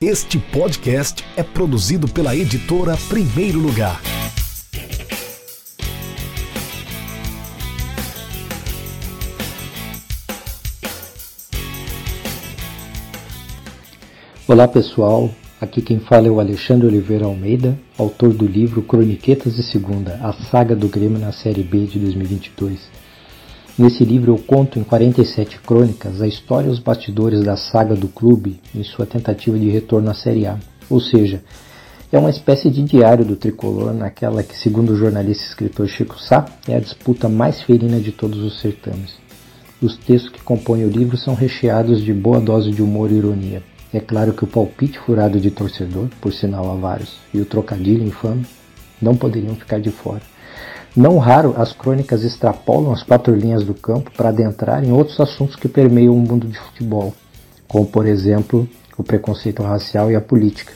Este podcast é produzido pela editora Primeiro Lugar. Olá pessoal, aqui quem fala é o Alexandre Oliveira Almeida, autor do livro Croniquetas de Segunda, a saga do Grêmio na Série B de 2022. Nesse livro eu conto em 47 crônicas a história e os bastidores da saga do clube em sua tentativa de retorno à Série A. Ou seja, é uma espécie de diário do tricolor naquela que, segundo o jornalista e escritor Chico Sá, é a disputa mais ferina de todos os certames. Os textos que compõem o livro são recheados de boa dose de humor e ironia. É claro que o palpite furado de torcedor, por sinal há vários, e o trocadilho infame não poderiam ficar de fora. Não raro, as crônicas extrapolam as quatro linhas do campo para adentrar em outros assuntos que permeiam o mundo de futebol, como, por exemplo, o preconceito racial e a política.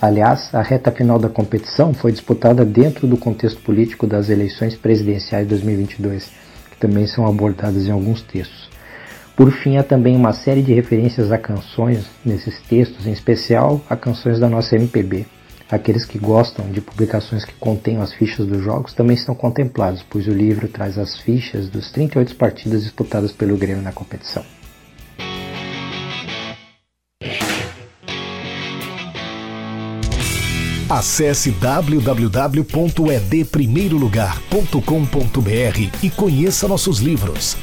Aliás, a reta final da competição foi disputada dentro do contexto político das eleições presidenciais de 2022, que também são abordadas em alguns textos. Por fim, há também uma série de referências a canções nesses textos, em especial a canções da nossa MPB. Aqueles que gostam de publicações que contenham as fichas dos jogos também estão contemplados, pois o livro traz as fichas dos 38 partidas disputadas pelo Grêmio na competição. Acesse www.edprimeirolugar.com.br e conheça nossos livros.